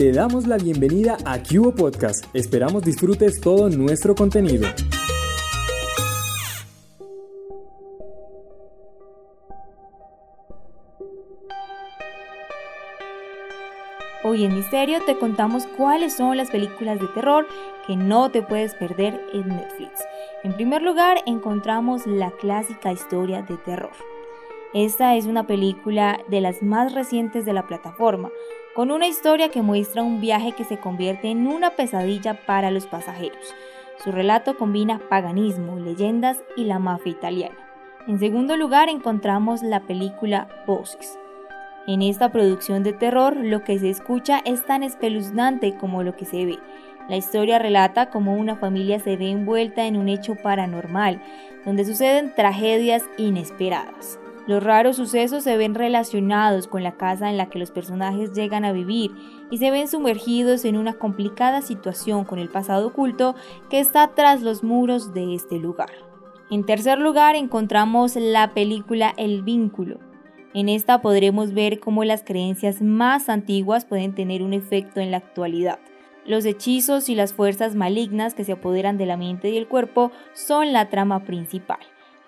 te damos la bienvenida a Cubo Podcast. Esperamos disfrutes todo nuestro contenido. Hoy en Misterio te contamos cuáles son las películas de terror que no te puedes perder en Netflix. En primer lugar, encontramos la clásica historia de terror. Esta es una película de las más recientes de la plataforma, con una historia que muestra un viaje que se convierte en una pesadilla para los pasajeros. Su relato combina paganismo, leyendas y la mafia italiana. En segundo lugar encontramos la película Voces. En esta producción de terror lo que se escucha es tan espeluznante como lo que se ve. La historia relata cómo una familia se ve envuelta en un hecho paranormal, donde suceden tragedias inesperadas. Los raros sucesos se ven relacionados con la casa en la que los personajes llegan a vivir y se ven sumergidos en una complicada situación con el pasado oculto que está tras los muros de este lugar. En tercer lugar encontramos la película El vínculo. En esta podremos ver cómo las creencias más antiguas pueden tener un efecto en la actualidad. Los hechizos y las fuerzas malignas que se apoderan de la mente y el cuerpo son la trama principal.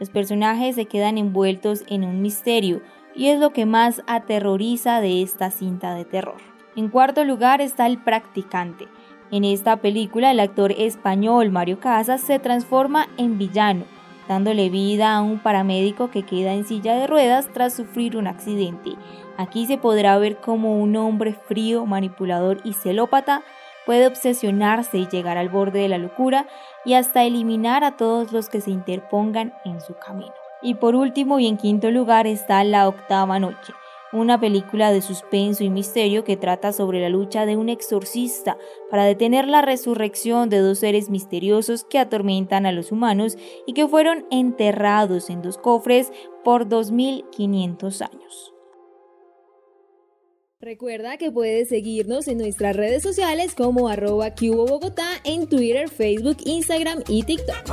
Los personajes se quedan envueltos en un misterio y es lo que más aterroriza de esta cinta de terror. En cuarto lugar está El practicante. En esta película el actor español Mario Casas se transforma en villano, dándole vida a un paramédico que queda en silla de ruedas tras sufrir un accidente. Aquí se podrá ver cómo un hombre frío, manipulador y celópata puede obsesionarse y llegar al borde de la locura y hasta eliminar a todos los que se interpongan en su camino. Y por último y en quinto lugar está La octava noche, una película de suspenso y misterio que trata sobre la lucha de un exorcista para detener la resurrección de dos seres misteriosos que atormentan a los humanos y que fueron enterrados en dos cofres por 2500 años. Recuerda que puedes seguirnos en nuestras redes sociales como arroba Bogotá en Twitter, Facebook, Instagram y TikTok.